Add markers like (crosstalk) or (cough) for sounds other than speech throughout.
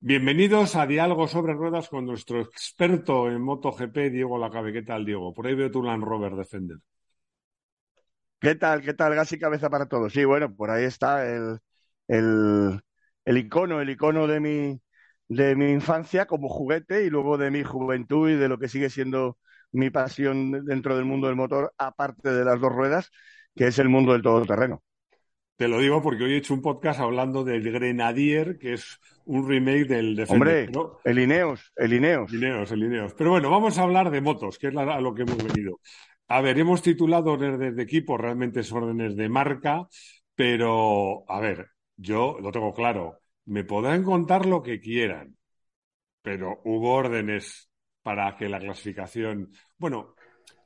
Bienvenidos a Diálogo sobre Ruedas con nuestro experto en MotoGP, Diego Lacabe. ¿Qué tal, Diego? Por ahí veo tu Land Rover Defender. ¿Qué tal? ¿Qué tal? Gas y cabeza para todos. Sí, bueno, por ahí está el, el, el icono, el icono de mi, de mi infancia como juguete y luego de mi juventud y de lo que sigue siendo mi pasión dentro del mundo del motor, aparte de las dos ruedas, que es el mundo del todoterreno. Te lo digo porque hoy he hecho un podcast hablando del Grenadier, que es un remake del Defender. Hombre, el Ineos, el Ineos. Ineos, el Ineos. Pero bueno, vamos a hablar de motos, que es a lo que hemos venido. A ver, hemos titulado órdenes de equipo, realmente es órdenes de marca, pero a ver, yo lo tengo claro, me podrán contar lo que quieran, pero hubo órdenes para que la clasificación. Bueno,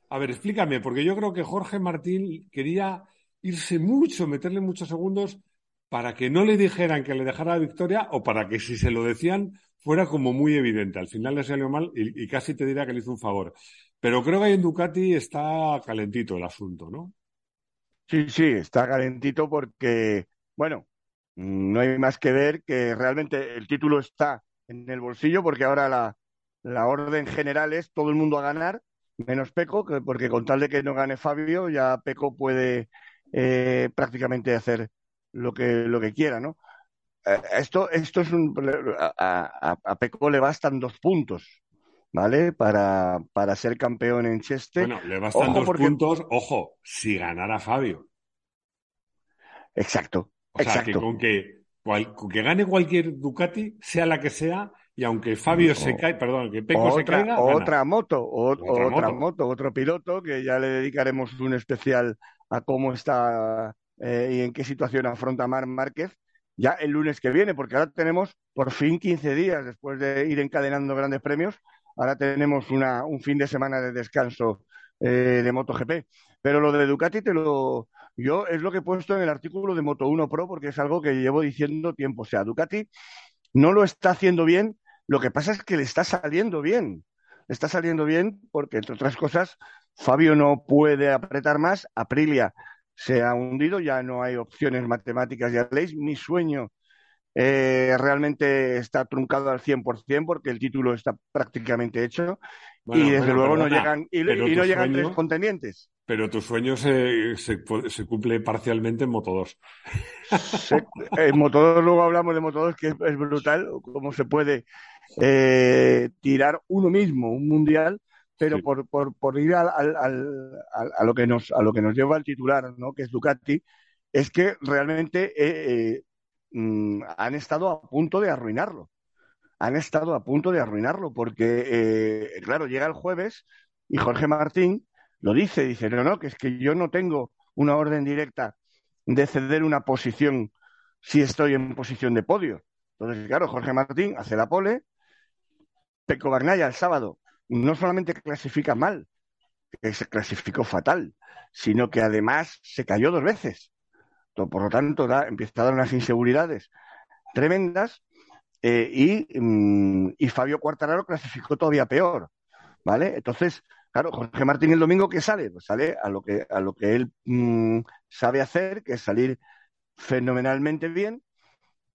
a ver, explícame, porque yo creo que Jorge Martín quería irse mucho, meterle muchos segundos para que no le dijeran que le dejara la victoria o para que si se lo decían fuera como muy evidente. Al final le salió mal y, casi te diría que le hizo un favor. Pero creo que ahí en Ducati está calentito el asunto, ¿no? Sí, sí, está calentito porque, bueno, no hay más que ver que realmente el título está en el bolsillo porque ahora la, la orden general es todo el mundo a ganar, menos Peco, porque con tal de que no gane Fabio, ya Peco puede eh, prácticamente hacer lo que, lo que quiera, ¿no? Eh, esto, esto es un. A, a, Peco le bastan dos puntos, ¿vale? Para, para ser campeón en Cheste. Bueno, le bastan dos puntos, ojo, si ganara Fabio. Exacto. O sea, exacto. que con que, con que gane cualquier Ducati, sea la que sea, y aunque Fabio se cae, perdón, que Peco otra, se caiga. Otra moto, otra, moto. otro piloto, que ya le dedicaremos un especial cómo está eh, y en qué situación afronta Mar Márquez ya el lunes que viene, porque ahora tenemos por fin 15 días después de ir encadenando grandes premios, ahora tenemos una, un fin de semana de descanso eh, de MotoGP. Pero lo de Ducati te lo, yo es lo que he puesto en el artículo de Moto 1 Pro porque es algo que llevo diciendo tiempo. O sea, Ducati no lo está haciendo bien, lo que pasa es que le está saliendo bien. Está saliendo bien porque, entre otras cosas, Fabio no puede apretar más, Aprilia se ha hundido, ya no hay opciones matemáticas ya leis. Mi sueño eh, realmente está truncado al 100% porque el título está prácticamente hecho y desde luego no llegan, y, no llegan tres contendientes. Pero tu sueño se, se, se, cumple parcialmente en Moto 2. en Moto 2 luego hablamos de Moto 2 que es, es brutal cómo se puede eh, tirar uno mismo un mundial pero por, por, por, ir al, al, al, a, lo que nos, a lo que nos lleva el titular, ¿no? que es Ducati, es que realmente eh, eh, mm, han estado a punto de arruinarlo. Han estado a punto de arruinarlo, porque, eh, claro, llega el jueves y Jorge Martín lo dice, dice, no, no, que es que yo no tengo una orden directa de ceder una posición si estoy en posición de podio. Entonces, claro, Jorge Martín hace la pole, Peco Bagnaya el sábado no solamente clasifica mal, que se clasificó fatal, sino que además se cayó dos veces. Por lo tanto, da, empieza a dar unas inseguridades tremendas eh, y, mm, y, Fabio Cuartararo clasificó todavía peor. ¿Vale? Entonces, claro, Jorge Martín el domingo que sale, pues sale a lo que, a lo que él mm, sabe hacer, que es salir fenomenalmente bien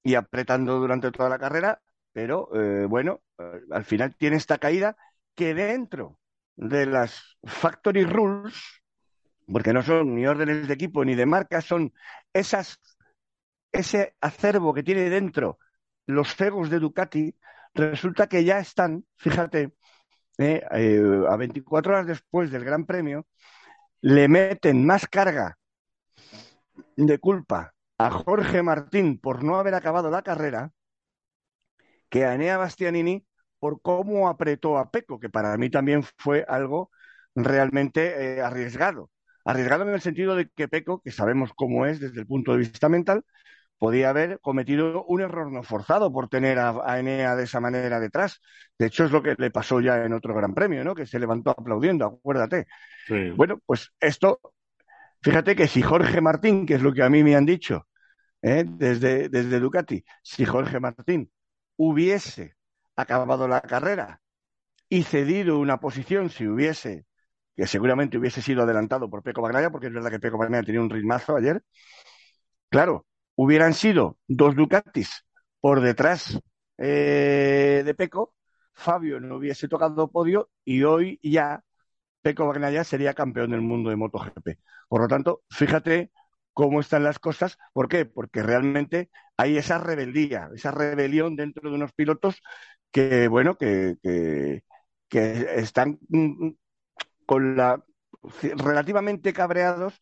y apretando durante toda la carrera, pero eh, bueno, al final tiene esta caída que dentro de las factory rules, porque no son ni órdenes de equipo ni de marca, son esas, ese acervo que tiene dentro los fegos de Ducati, resulta que ya están, fíjate, eh, eh, a 24 horas después del Gran Premio, le meten más carga de culpa a Jorge Martín por no haber acabado la carrera que a Enea Bastianini por cómo apretó a Peco, que para mí también fue algo realmente eh, arriesgado. Arriesgado en el sentido de que Peco, que sabemos cómo es desde el punto de vista mental, podía haber cometido un error no forzado por tener a, Enea de esa manera detrás. De hecho, es lo que le pasó ya en otro gran premio, ¿no? Que se levantó aplaudiendo, acuérdate. Bueno, pues esto, fíjate que si Jorge Martín, que es lo que a mí me han dicho ¿eh? desde, desde Ducati, si Jorge Martín hubiese acabado la carrera y cedido una posición, si hubiese, que seguramente hubiese sido adelantado por Peco Bagnaia, porque es verdad que Peco Bagnaia tenía un ritmazo ayer, claro, hubieran sido dos Ducatis por detrás eh, de Peco, Fabio no hubiese tocado podio y hoy ya Peco Bagnaia sería campeón del mundo de MotoGP. Por lo tanto, fíjate cómo están las cosas. ¿Por qué? Porque realmente hay esa rebeldía, esa rebelión dentro de unos pilotos que, bueno, que, que, están mm, con la relativamente cabreados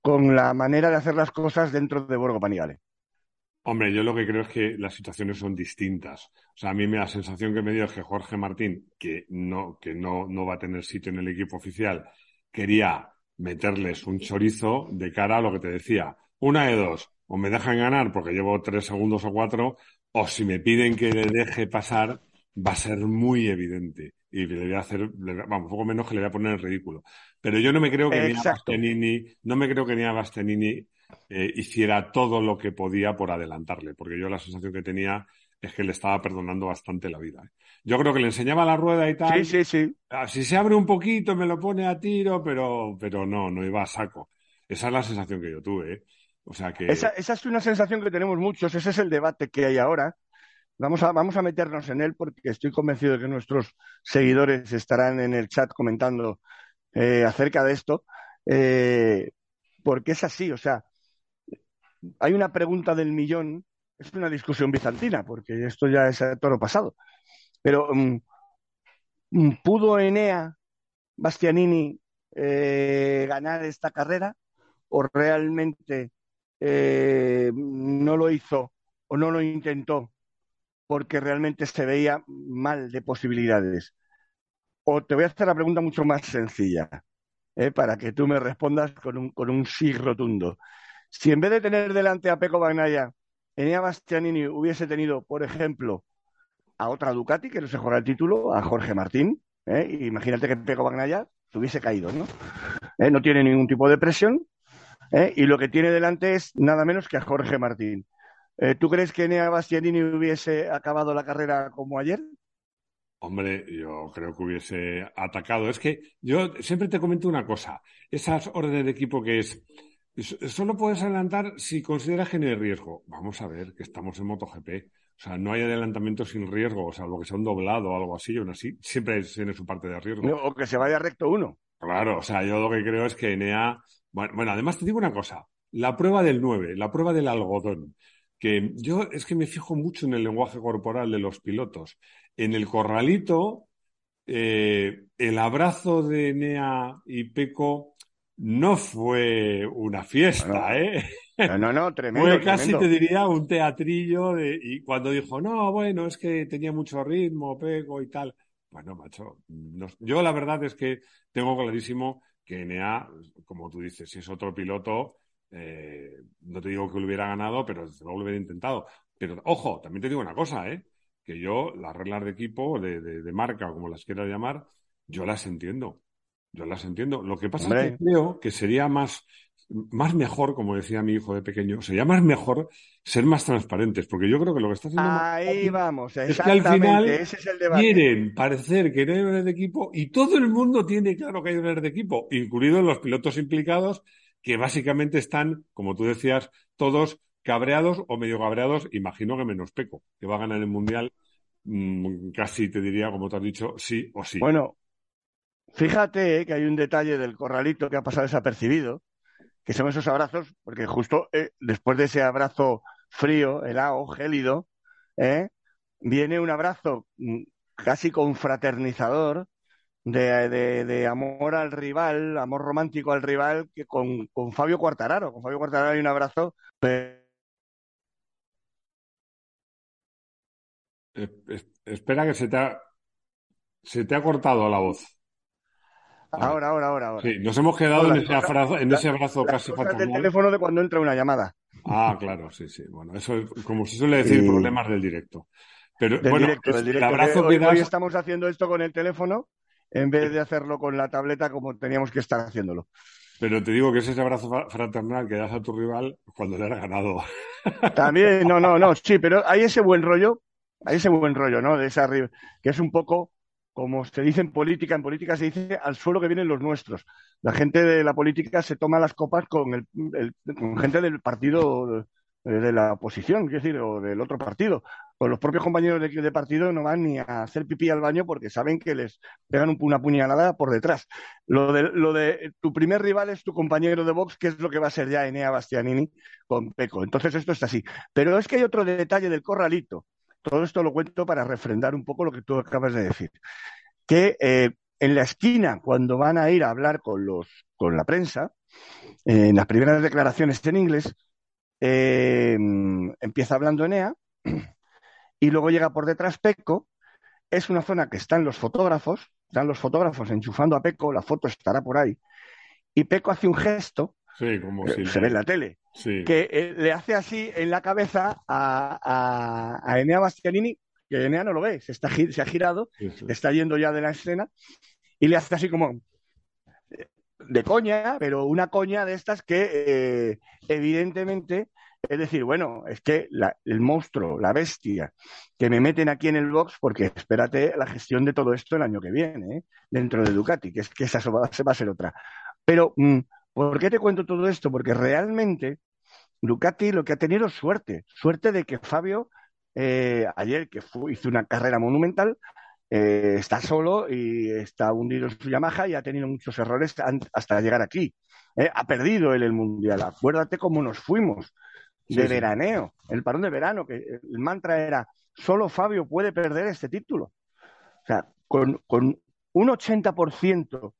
con la manera de hacer las cosas dentro de Borgo Panigale. Hombre, yo lo que creo es que las situaciones son distintas. O sea, a mí me la sensación que me dio es que Jorge Martín, que no, que no, no va a tener sitio en el equipo oficial, quería meterles un chorizo de cara a lo que te decía. Una de dos, o me dejan ganar porque llevo tres segundos o cuatro, o si me piden que le deje pasar, va a ser muy evidente. Y le voy a hacer, vamos, un poco menos que le voy a poner en ridículo. Pero yo no me creo que ni Bastianini, no me creo que ni a Bastianini eh, hiciera todo lo que podía por adelantarle, porque yo la sensación que tenía es que le estaba perdonando bastante la vida. ¿eh? Yo creo que le enseñaba la rueda y tal. Sí, sí, sí. Ah, si se abre un poquito, me lo pone a tiro, pero, pero no, no iba a saco. Esa es la sensación que yo tuve. ¿eh? O sea que... esa, esa es una sensación que tenemos muchos, ese es el debate que hay ahora. Vamos a, vamos a meternos en él porque estoy convencido de que nuestros seguidores estarán en el chat comentando eh, acerca de esto, eh, porque es así, o sea, hay una pregunta del millón, es una discusión bizantina, porque esto ya es toro pasado, pero mm, mm, ¿pudo Enea Bastianini eh, ganar esta carrera o realmente no lo hizo o no lo intentó porque realmente se veía mal de posibilidades. O te voy a hacer la pregunta mucho más sencilla, ¿eh? para que tú me respondas con un, con un sí rotundo. Si en vez de tener delante a Peco Bagnaya, Enea Bastianini hubiese tenido, por ejemplo, a otra Ducati que no se juega el título, a Jorge Martín, ¿eh? imagínate que Peco Bagnaya se hubiese caído, ¿no? ¿Eh? No tiene ningún tipo de presión, y lo que tiene delante es nada menos que a Jorge Martín. ¿Tú crees que Enea Bastianini hubiese acabado la carrera como ayer? Hombre, yo creo que hubiese atacado. Es que yo siempre te comento una cosa. Esas órdenes de equipo que es, solo puedes adelantar si consideras que no hay riesgo. Vamos a ver que estamos en MotoGP. O sea, no hay adelantamiento sin riesgo, o salvo que sea un doblado o algo así, aún así, siempre tiene su parte de riesgo. o que se vaya recto uno. Claro, o sea, yo lo que creo es que Enea. Bueno, bueno, además te digo una cosa. La prueba del 9, la prueba del algodón que yo es que me fijo mucho en el lenguaje corporal de los pilotos. En el corralito, eh, el abrazo de Nea y Peco no fue una fiesta, ¿eh? No, no, no, (laughs) tremendo. Fue casi, te diría, un teatrillo. De, y cuando dijo, no, bueno, es que tenía mucho ritmo, Peco y tal. Bueno, macho, yo la verdad es que tengo clarísimo que Nea, como tú dices, si es otro piloto, eh, no te digo que lo hubiera ganado, pero desde luego lo hubiera intentado. Pero ojo, también te digo una cosa, ¿eh? que yo las reglas de equipo, de, de, marca o como las quieras llamar, yo las entiendo. Yo las entiendo. Lo que pasa es que creo que sería más, más mejor, como decía mi hijo de pequeño, sería más mejor ser más transparentes, porque yo creo que lo que está haciendo Ahí vamos, es que al final quieren parecer que no hay un de equipo y todo el mundo tiene claro que hay un de equipo, incluidos los pilotos implicados que básicamente están, como tú decías, todos cabreados o medio cabreados, imagino que menos Peco, que va a ganar el Mundial mm, casi te diría, como te has dicho, sí o sí. Bueno, fíjate que hay un detalle del corralito que ha pasado desapercibido, que son esos abrazos, porque justo eh, después de ese abrazo frío, helado, gélido, ¿eh? viene un abrazo mm, casi confraternizador de, de, amor al rival, amor romántico al rival, que con, con Fabio Cuartararo. Con Fabio Cuartararo hay un abrazo. espera que se te ha, se te ha cortado la voz. Ahora, ahora, ahora, ahora. Sí, nos hemos quedado en, ese abrazo, en ese abrazo casi fatal. el teléfono de cuando entra una llamada. Ah, claro, sí, sí. Bueno, eso es, como se suele decir, problemas del directo. Pero del bueno, directo, del directo. el abrazo hoy, que das- hoy estamos haciendo esto con el teléfono en vez de hacerlo con la tableta como teníamos que estar haciéndolo. pero te digo que es ese abrazo fra- fraternal que das a tu rival cuando le has ganado. (laughs) También, no, no, no, sí, pero hay ese buen rollo, hay ese buen rollo, ¿no? De esa que es un poco como se dice en política, en política se dice al suelo que vienen los nuestros. La gente de la política se toma las copas con, el, el- con gente del partido eh, de la oposición, quiero decir, o del otro partido. Con los propios compañeros de, partido no van ni a hacer pipí al baño porque saben que les pegan un- una puñalada por detrás. Lo de, tu primer rival es tu compañero de box, que es lo que va a ser ya Enea Bastianini con Peco. Entonces esto es así. Pero es que hay otro detalle del corralito. Todo esto lo cuento para refrendar un poco lo que tú acabas de decir. Que eh, en la esquina, cuando van a ir a hablar con, los, con la prensa, eh, en las primeras declaraciones en inglés, eh, empieza hablando Enea y luego llega por detrás Peco. Es una zona que están los fotógrafos, están los fotógrafos enchufando a Peco, la foto estará por ahí. Y Peco hace un gesto, Sí, como eh, si. se ve en la tele, Sí. que eh, le hace así en la cabeza a, a, a Enea Bastianini, que Enea no lo ve, se, está, se ha girado, sí, está yendo ya de la escena, y le hace así como eh, de coña, pero una coña de estas que eh, evidentemente, es decir, bueno, es que el monstruo, la bestia que me meten aquí en el box, porque espérate la gestión de todo esto el año que viene, ¿eh? dentro de Ducati, que es que esa va, va a ser otra. Pero, mm, ¿por qué te cuento todo esto? Porque realmente Ducati lo que ha tenido es suerte, suerte de que Fabio, eh, ayer que hizo una carrera monumental, eh, está solo y está hundido en su Yamaha y ha tenido muchos errores hasta llegar aquí. ¿eh? Ha perdido él el Mundial. Acuérdate cómo nos fuimos de Sí, sí. veraneo, el parón de verano, que el mantra era, solo Fabio puede perder este título. O sea, con, con un 80%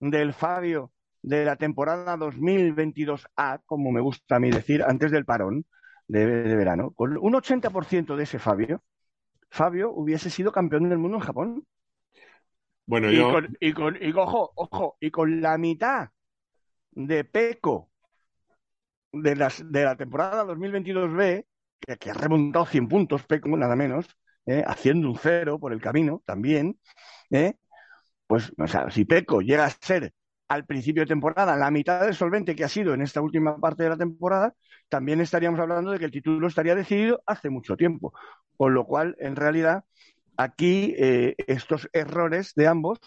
del Fabio de la temporada 2022A, como me gusta a mí decir, antes del parón de, de verano, con un 80% de ese Fabio, Fabio hubiese sido campeón del mundo en Japón. Bueno, Y yo. con, y con- y ojo, ojo, y con la mitad de Peco de, las, de la temporada 2022B, que, ha remontado 100 puntos, Peco, nada menos, ¿eh? haciendo un cero por el camino también, ¿eh? pues, o sea, si Peco llega a ser al principio de temporada la mitad del solvente que ha sido en esta última parte de la temporada, también estaríamos hablando de que el título estaría decidido hace mucho tiempo. Con lo cual, en realidad, aquí eh, estos errores de ambos,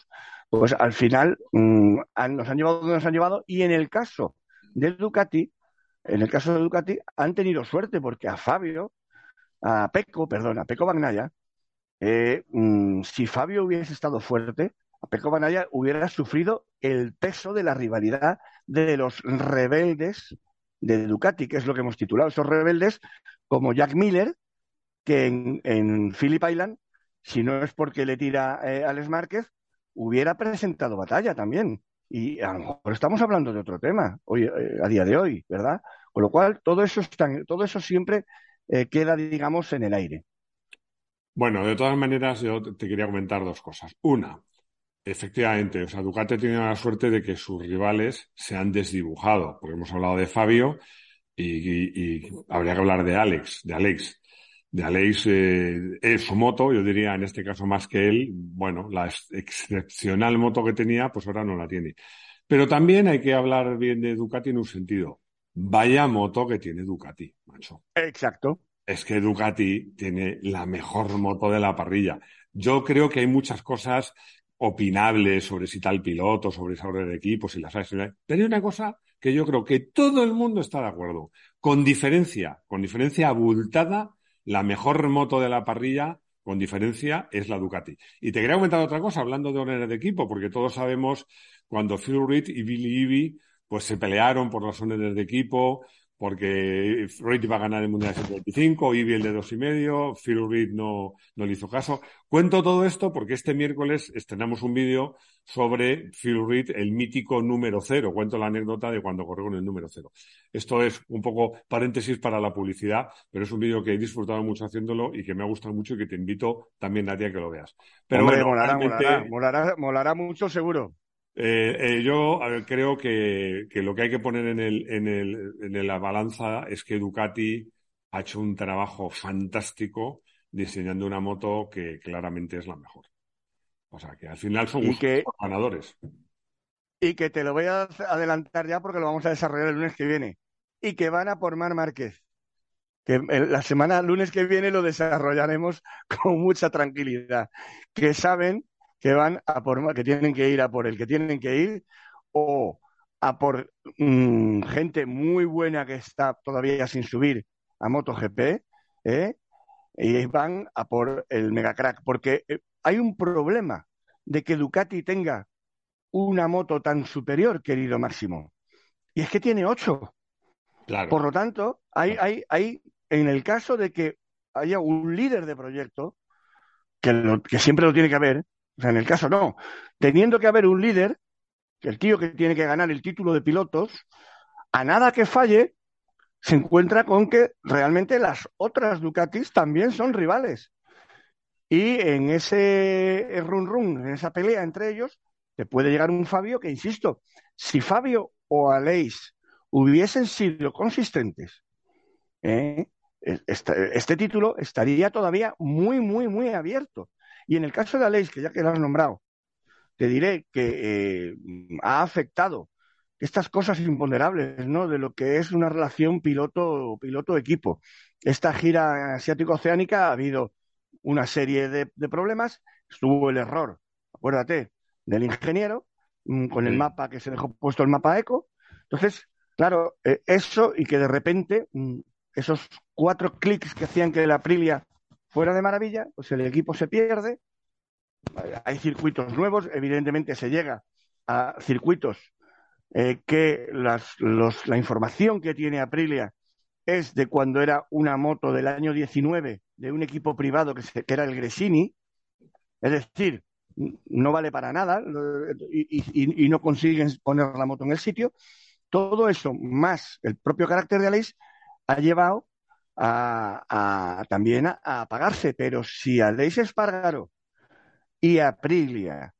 pues al final mm, nos han llevado donde nos han llevado. Y en el caso de Ducati, en el caso de Ducati, han tenido suerte porque a Fabio, a Peco, perdón, a Peco Bagnaia, eh, mm, si Fabio hubiese estado fuerte, a Peco Bagnaia hubiera sufrido el peso de la rivalidad de los rebeldes de Ducati, que es lo que hemos titulado, esos rebeldes como Jack Miller, que en, en Phillip Island, si no es porque le tira eh, Alex Márquez, hubiera presentado batalla también. Y a lo mejor estamos hablando de otro tema hoy, eh, a día de hoy, ¿verdad? Con lo cual, todo eso, está, todo eso siempre eh, queda, digamos, en el aire. Bueno, de todas maneras, yo te quería comentar dos cosas. Una, efectivamente, o sea, Ducati ha tenido la suerte de que sus rivales se han desdibujado, porque hemos hablado de Fabio y- y habría que hablar de Alex, de Alex. De Alex, eh, es su moto, yo diría en este caso más que él, bueno, la ex- excepcional moto que tenía, pues ahora no la tiene. Pero también hay que hablar bien de Ducati en un sentido. Vaya moto que tiene Ducati, macho Exacto. es que Ducati tiene la mejor moto de la parrilla. Yo creo que hay muchas cosas opinables sobre si tal piloto, sobre esa orden de equipo, si las hay. si no hay. Pero hay una cosa que yo creo que todo el mundo está de acuerdo. Con diferencia, con diferencia abultada, la mejor moto de la parrilla, con diferencia, es la Ducati. Y te quería comentar otra cosa, hablando de órdenes de equipo, porque todos sabemos cuando Phil Reed y Billy Ivy pues se pelearon por las órdenes de equipo, porque Reid iba a ganar el Mundial de 125, Ivy el de dos y medio, Phil Reed no, no le hizo caso. Cuento todo esto porque este miércoles estrenamos un vídeo sobre Phil Reed, el mítico número cero. Cuento la anécdota de cuando corrió con el número cero. Esto es un poco paréntesis para la publicidad, pero es un vídeo que he disfrutado mucho haciéndolo y que me ha gustado mucho y que te invito también a ti a que lo veas. Pero Hombre, bueno, molará, realmente- molará, molará, molará mucho seguro. Eh, eh, yo creo que, lo que hay que poner en, el, en, el, en la balanza es que Ducati ha hecho un trabajo fantástico diseñando una moto que claramente es la mejor. O sea, que al final son ganadores. Y que te lo voy a adelantar ya porque lo vamos a desarrollar el lunes que viene. Y que van a por Mar Márquez. Que la semana, lunes que viene, lo desarrollaremos (laughs) con mucha tranquilidad. Que saben que van a por que tienen que ir a por el que tienen que ir o a por mm, gente muy buena que está todavía sin subir a MotoGP, ¿eh? y van a por el megacrack, porque eh, hay un problema de que Ducati tenga una moto tan superior, querido Máximo, y es que tiene ocho. Por lo tanto, hay, hay, hay, en el caso de que haya un líder de proyecto, que, que siempre lo tiene que haber, o sea, en el caso no, teniendo que haber un líder, el tío que tiene que ganar el título de pilotos, a nada que falle, se encuentra con que realmente las otras Ducatis también son rivales. Y en ese run run, en esa pelea entre ellos, te puede llegar un Fabio que, insisto, si Fabio o Aleix hubiesen sido consistentes, ¿eh? este, este, título estaría todavía muy, muy, muy abierto. Y en el caso de Aleix, que ya que lo has nombrado, te diré que eh, ha afectado estas cosas imponderables, ¿no? De lo que es una relación piloto-equipo. Esta gira asiático-oceánica ha habido una serie de, problemas. Estuvo el error, acuérdate, del ingeniero, mm, con el mapa que se dejó puesto el mapa eco. Entonces, claro, eh, eso y que de repente mm, esos cuatro clics que hacían que la Aprilia fuera de maravilla, pues el equipo se pierde. Hay circuitos nuevos, evidentemente se llega a circuitos eh, que la información que tiene Aprilia es de cuando era una moto del año 19 de un equipo privado que, era el Gresini, es decir, no vale para nada y, no consiguen poner la moto en el sitio. Todo eso, más el propio carácter de Aleix, ha llevado a, también a, apagarse. Pero si Aleix Espargaro y Aprilia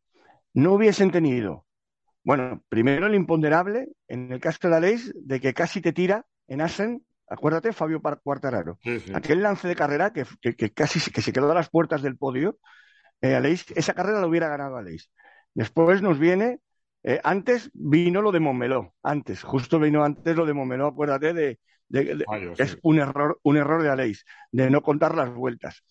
no hubiesen tenido bueno, primero el imponderable, en el caso de ley, de que casi te tira en Asen, acuérdate, Fabio Cuartararo. Aquel lance de carrera que, casi que se quedó a las puertas del podio, eh, esa carrera la hubiera ganado Aleix. Después nos viene, eh, antes vino lo de Montmeló, antes, justo vino antes lo de Montmeló, acuérdate de, es un error, un error de Aleix, de no contar las vueltas.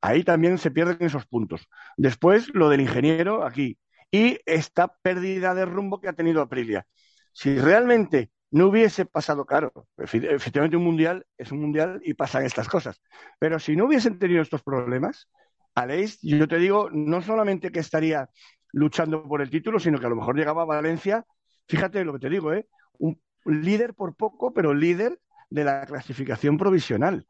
Ahí también se pierden esos puntos. Después, lo del ingeniero, aquí, y esta pérdida de rumbo que ha tenido Aprilia. Si realmente no hubiese pasado, claro, efectivamente un mundial es un mundial y pasan estas cosas, pero si no hubiesen tenido estos problemas, Aleix, yo te digo, no solamente que estaría luchando por el título, sino que a lo mejor llegaba a Valencia, fíjate lo que te digo, ¿eh? un líder por poco, pero líder de la clasificación provisional.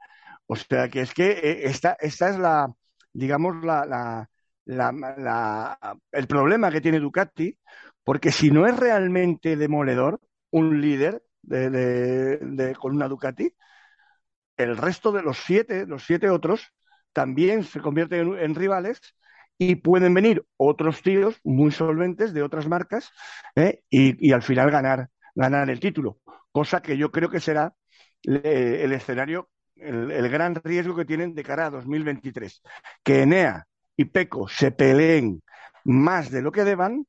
O sea que es que eh, esta, esta es la, digamos, la, el problema que tiene Ducati, porque si no es realmente demoledor un líder de, con una Ducati, el resto de los siete, los siete otros, también se convierten en, rivales y pueden venir otros tíos muy solventes de otras marcas ¿eh? y, al final ganar, ganar el título. Cosa que yo creo que será el escenario, el, el, gran riesgo que tienen de cara a 2023. Que Enea y Peco se peleen más de lo que deban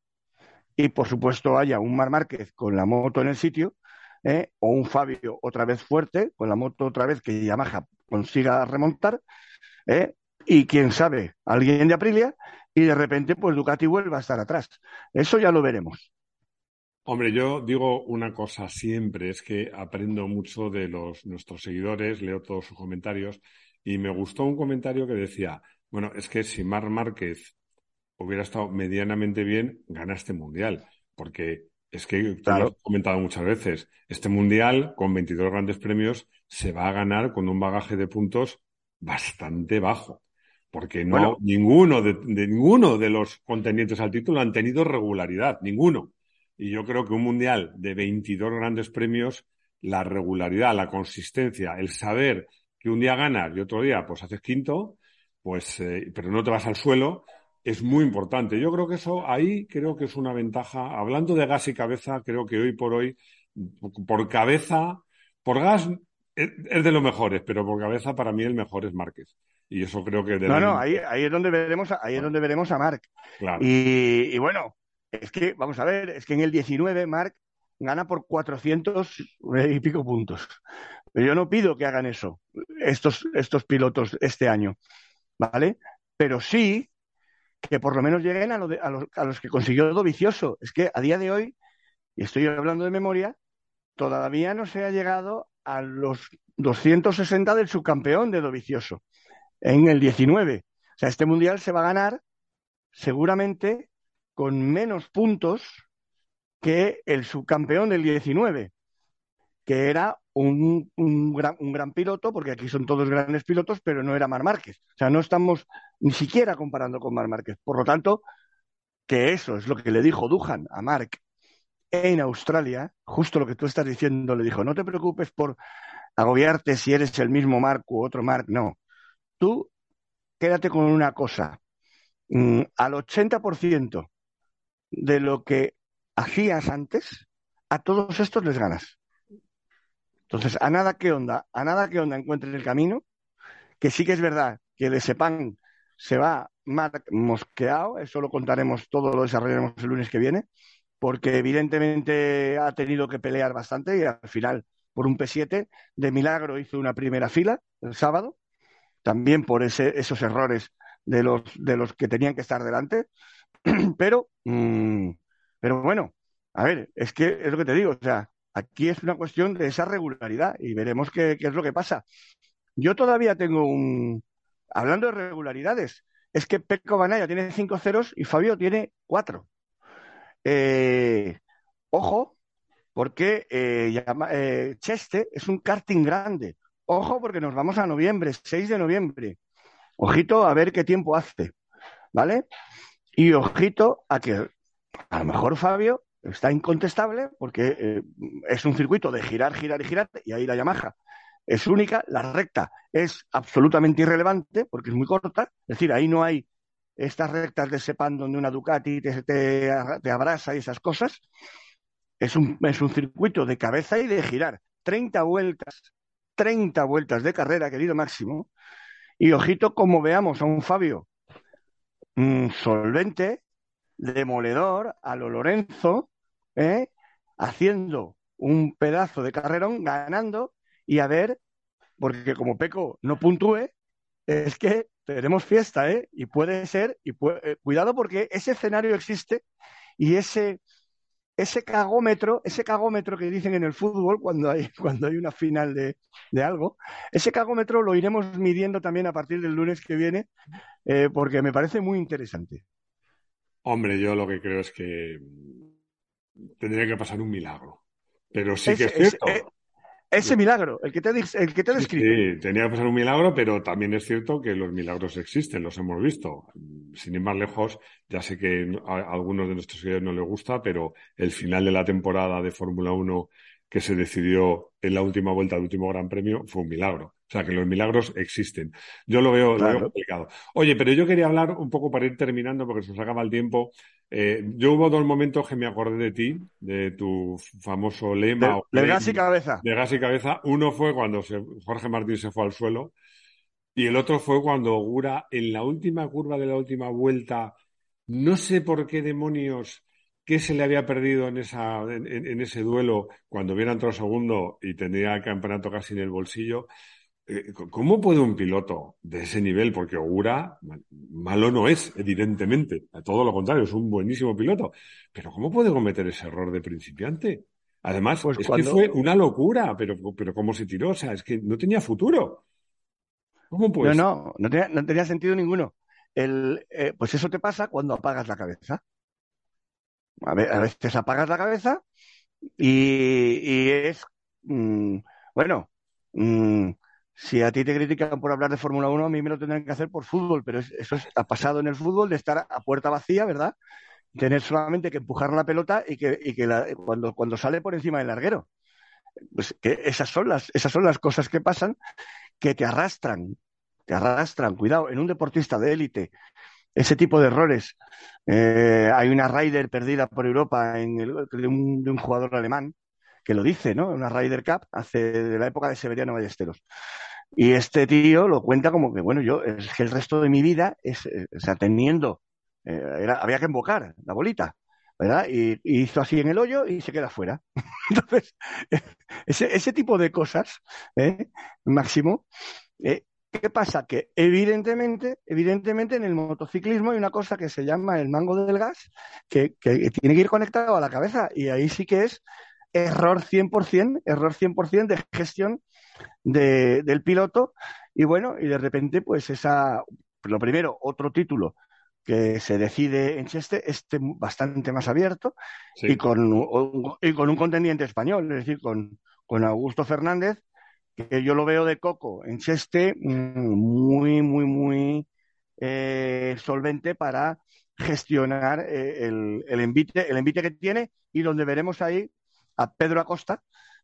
y, por supuesto, haya un Mar Márquez con la moto en el sitio ¿eh? o un Fabio otra vez fuerte con la moto otra vez que Yamaha consiga remontar ¿eh? y, quién sabe, alguien de Aprilia y de repente, pues Ducati vuelva a estar atrás. Eso ya lo veremos. Hombre, yo digo una cosa siempre, es que aprendo mucho de los nuestros seguidores, leo todos sus comentarios y me gustó un comentario que decía, bueno, es que si Mar Márquez hubiera estado medianamente bien, gana este mundial. Porque es que, tú lo has comentado muchas veces, este mundial con 22 grandes premios se va a ganar con un bagaje de puntos bastante bajo. Porque no, ninguno de, ninguno de los contendientes al título han tenido regularidad, ninguno. Y yo creo que un mundial de 22 grandes premios, la regularidad, la consistencia, el saber que un día ganas y otro día pues haces quinto, pues, eh, pero no te vas al suelo, es muy importante. Yo creo que eso ahí creo que es una ventaja. Hablando de gas y cabeza, creo que hoy por hoy, por cabeza, por gas es de los mejores, pero por cabeza para mí el mejor es Márquez. Y eso creo que... no, no, ahí, ahí, es donde veremos, ahí es donde veremos a Marc. Y, bueno, es que, vamos a ver, es que en el 19 Marc gana por 400 y pico puntos. Pero yo no pido que hagan eso, estos, estos pilotos este año, ¿vale? Pero sí que por lo menos lleguen a, lo a, los, a los que consiguió Dovicioso. Es que a día de hoy, y estoy hablando de memoria, todavía no se ha llegado a los 260 del subcampeón de Dovicioso en el 19. O sea, este mundial se va a ganar seguramente con menos puntos que el subcampeón del 19, que era un, gran, piloto, porque aquí son todos grandes pilotos, pero no era Mar Márquez. O sea, no estamos ni siquiera comparando con Mar Márquez. Por lo tanto, que eso es lo que le dijo Duhan a Mark en Australia, justo lo que tú estás diciendo, le dijo, no te preocupes por agobiarte si eres el mismo Mark u otro Mark, no. Tú quédate con una cosa, mm, al 80% de lo que hacías antes, a todos estos les ganas. Entonces, a nada que onda, a nada que onda encuentres el camino, que sí que es verdad que de Sepan se va mosqueado, eso lo contaremos todo, lo desarrollaremos el lunes que viene, porque evidentemente ha tenido que pelear bastante y al final, por un P7, de milagro hizo una primera fila el sábado, también por ese, esos errores de los, de los que tenían que estar delante, (clears throat) pero, mm, pero bueno, a ver, es que es lo que te digo, o sea, aquí es una cuestión de esa regularidad y veremos qué, es lo que pasa. Yo todavía tengo un... Hablando de regularidades, es que Peco Banaya tiene cinco ceros y Fabio tiene cuatro. Eh, ojo, porque eh, eh, Cheste es un karting grande. Ojo, porque nos vamos a noviembre, 6 de noviembre. Ojito a ver qué tiempo hace, ¿vale? Y ojito a que a lo mejor Fabio está incontestable porque es un circuito de girar, girar y girar, y ahí la Yamaha es única, la recta es absolutamente irrelevante porque es muy corta, es decir, ahí no hay estas rectas de Sepan donde una Ducati te, te, abraza y esas cosas, es un, es un circuito de cabeza y de girar. 30 vueltas, 30 vueltas de carrera, querido Máximo. Y ojito como veamos a un Fabio mm, solvente, demoledor, a lo Lorenzo, ¿eh? haciendo un pedazo de carrerón, ganando, y a ver, porque como Peco no puntúe, es que tenemos fiesta, ¿eh? Y puede ser, y eh, cuidado porque ese escenario existe y ese, ese cagómetro, ese cagómetro que dicen en el fútbol cuando hay, (laughs) cuando hay una final de, algo, ese cagómetro lo iremos midiendo también a partir del lunes que viene, eh, porque me parece muy interesante. Hombre, yo lo que creo es que tendría que pasar un milagro. Pero sí que es cierto. Eh, ese milagro, el que te, el que te he descrito. Sí, tenía que pasar un milagro, pero también es cierto que los milagros existen, los hemos visto. Sin ir más lejos, ya sé que a algunos de nuestros seguidores no les gusta, pero el final de la temporada de Fórmula 1 que se decidió en la última vuelta del último Gran Premio fue un milagro. O sea, que los milagros existen. Yo lo veo, lo veo complicado. Oye, pero yo quería hablar un poco para ir terminando, porque se nos acaba el tiempo. Eh, yo hubo dos momentos que me acordé de ti, de tu famoso lema. De, gas y cabeza. De gas y cabeza. Uno fue cuando Jorge Martín se fue al suelo y el otro fue cuando Gura, en la última curva de la última vuelta, no sé por qué demonios, qué se le había perdido en, esa, en, ese duelo cuando hubiera entrado segundo y tendría el campeonato casi en el bolsillo. Eh, ¿Cómo puede un piloto de ese nivel, porque Ogura malo no es, evidentemente, a todo lo contrario, es un buenísimo piloto, pero ¿cómo puede cometer ese error de principiante? Además, pues es que fue una locura, pero, pero ¿cómo se tiró? O sea, es que no tenía futuro. ¿Cómo puede No, no, no, tenía, sentido ninguno. El, eh, pues eso te pasa cuando apagas la cabeza. A, veces apagas la cabeza y, es, mm, bueno, mm, si a ti te critican por hablar de Fórmula 1, a mí me lo tendrán que hacer por fútbol, pero eso ha pasado en el fútbol de estar a puerta vacía, ¿verdad? Tener solamente que empujar la pelota y que, cuando, cuando sale por encima del larguero. Pues que esas son las, esas son las cosas que pasan que te arrastran, te arrastran. Cuidado, en un deportista de élite ese tipo de errores. Eh, hay una Ryder perdida por Europa en el, de, un, de, un, jugador alemán que lo dice, ¿no? Una Ryder Cup hace de la época de Severiano Ballesteros. Y este tío lo cuenta como que, bueno, yo, es que el resto de mi vida, es, eh, o sea, teniendo, eh, había que embocar la bolita, ¿verdad? Y, hizo así en el hoyo y se queda fuera. (laughs) Entonces, ese, ese, tipo de cosas, ¿eh? Máximo, ¿Qué pasa? Que evidentemente, evidentemente en el motociclismo hay una cosa que se llama el mango del gas, que, que tiene que ir conectado a la cabeza y ahí sí que es error 100%, error 100% de gestión de, del piloto y bueno, y de repente pues esa, lo primero, otro título que se decide en Cheste, este bastante más abierto sí. y, con, y con un contendiente español, es decir, con, con Augusto Fernández, que yo lo veo de coco en Cheste muy, muy, muy eh, solvente para gestionar eh, el, el, envite, el envite que tiene y donde veremos ahí a Pedro Acosta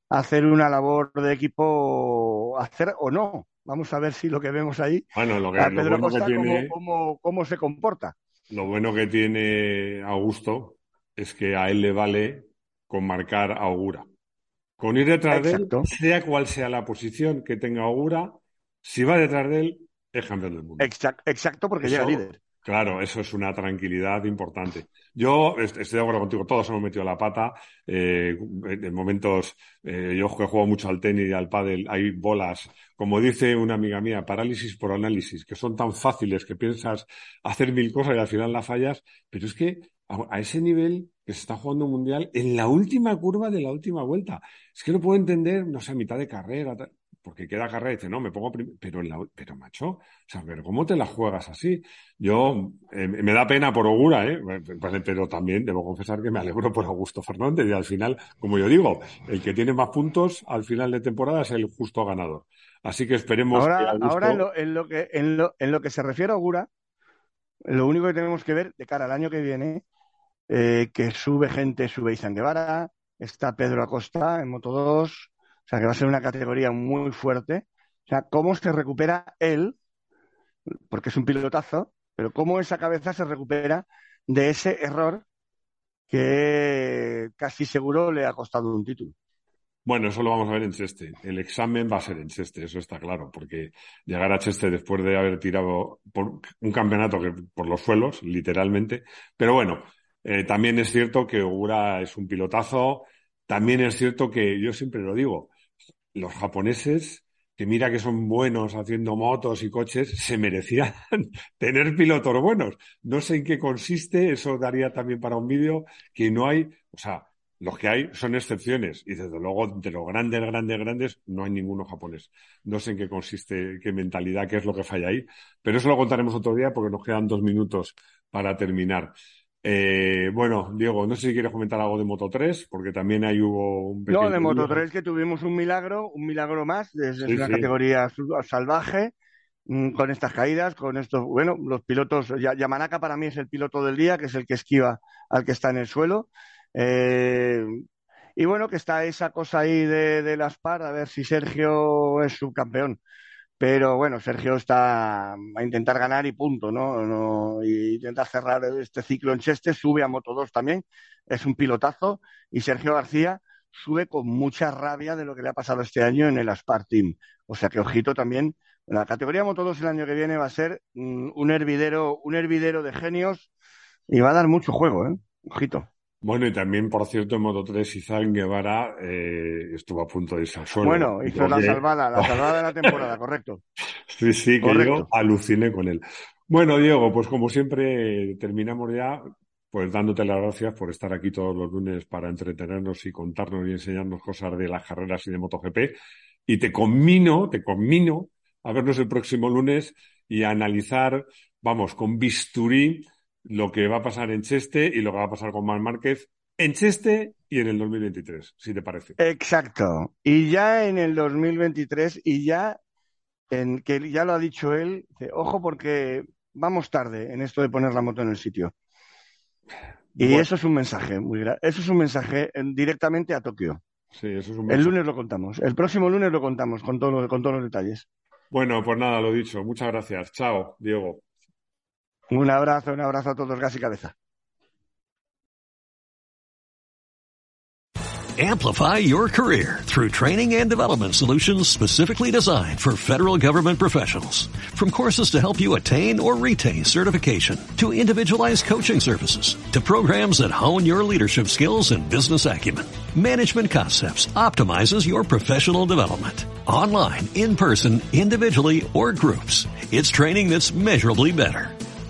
hacer una labor de equipo, hacer o no. Vamos a ver si lo que vemos ahí, bueno, lo que, a Pedro lo bueno que tiene, cómo, cómo, cómo se comporta. Lo bueno que tiene Augusto es que a él le vale con marcar a Augura. Con ir detrás Exacto. de él, sea cual sea la posición que tenga Augura, si va detrás de él, es campeón del mundo. Exacto, exacto porque Eso- llega líder. Claro, eso es una tranquilidad importante. Yo est- estoy de acuerdo contigo, todos hemos metido la pata. eh, en momentos, eh, yo que juego mucho al tenis y al pádel, hay bolas, como dice una amiga mía, parálisis por análisis, que son tan fáciles que piensas hacer mil cosas y al final la fallas, pero es que a, ese nivel que se está jugando un mundial, en la última curva de la última vuelta, es que no puedo entender, no sé, mitad de carrera, porque queda carrera y dice, no, me pongo pero la, pero macho, o sea, pero ¿cómo te la juegas así? Yo, eh, me da pena por Ogura, ¿eh? Pues, Pero también debo confesar que me alegro por Augusto Fernández y al final, como yo digo, el que tiene más puntos al final de temporada es el justo ganador. Así que esperemos que Ahora, Augusto... ahora en, lo, en, lo que, en, lo, en lo que se refiere a Ogura, lo único que tenemos que ver de cara al año que viene, eh, que sube gente, sube Izan Guevara, está Pedro Acosta en Moto 2, o sea que va a ser una categoría muy fuerte. O sea, cómo se recupera él, porque es un pilotazo, pero cómo esa cabeza se recupera de ese error que casi seguro le ha costado un título. Bueno, eso lo vamos a ver en Cheste. El examen va a ser en Cheste, eso está claro, porque llegar a Cheste después de haber tirado un campeonato por los suelos, literalmente. Pero bueno, eh, también es cierto que Ogura es un pilotazo. También es cierto que yo siempre lo digo, los japoneses, que mira que son buenos haciendo motos y coches, se merecían (laughs) tener pilotos buenos. No sé en qué consiste, eso daría también para un vídeo, que no hay, o sea, los que hay son excepciones y desde luego de los grandes, grandes, grandes no hay ninguno japonés. No sé en qué consiste, qué mentalidad, qué es lo que falla ahí, pero eso lo contaremos otro día porque nos quedan dos minutos para terminar. Eh, bueno, Diego, no sé si quieres comentar algo de Moto 3, porque también ahí hubo un pequeño... No, de Moto 3 que tuvimos un milagro, un milagro más, desde Sí, una sí. categoría salvaje, mm, con estas caídas, con estos, bueno, los pilotos, Ya- Yamanaka para mí es el piloto del día, que es el que esquiva al que está en el suelo. Eh, y bueno, que está esa cosa ahí de, de las par, a ver si Sergio es subcampeón. Pero bueno, Sergio está a intentar ganar y punto, ¿no? no y intentar cerrar este ciclo en Cheste, sube a Moto 2 también, es un pilotazo, y Sergio García sube con mucha rabia de lo que le ha pasado este año en el Aspar Team. O sea que ojito también, la categoría Moto 2 el año que viene va a ser mm, un hervidero, un hervidero de genios y va a dar mucho juego, ¿eh? Ojito. Bueno, y también, por cierto, en Moto 3, Izan Guevara eh, estuvo a punto de irse al suelo. Bueno, hizo la salvada, la salvada de la temporada, correcto. (laughs) Sí, sí, que Correcto. yo aluciné con él. Bueno, Diego, pues como siempre terminamos ya, pues dándote las gracias por estar aquí todos los lunes para entretenernos y contarnos y enseñarnos cosas de las carreras y de MotoGP. Y te conmino, te conmino a vernos el próximo lunes y a analizar, vamos, con bisturí lo que va a pasar en Cheste y lo que va a pasar con Marc Márquez en Cheste y en el 2023, si te parece. Exacto. Y ya en el 2023, y ya en que ya lo ha dicho él, dice, ojo porque vamos tarde en esto de poner la moto en el sitio. Y Bueno. eso es un mensaje muy gra- Eso es un mensaje eh, directamente a Tokio. Sí, eso es un El mensaje. lunes lo contamos. El próximo lunes lo contamos con, todo, con todos los detalles. Bueno, pues nada, lo dicho. Muchas gracias. Chao, Diego. Un abrazo, un abrazo a todos, gas y cabeza. Amplify your career through training and development solutions specifically designed for federal government professionals. From courses to help you attain or retain certification, to individualized coaching services, to programs that hone your leadership skills and business acumen, Management Concepts optimizes your professional development. Online, in person, individually, or groups. It's training that's measurably better.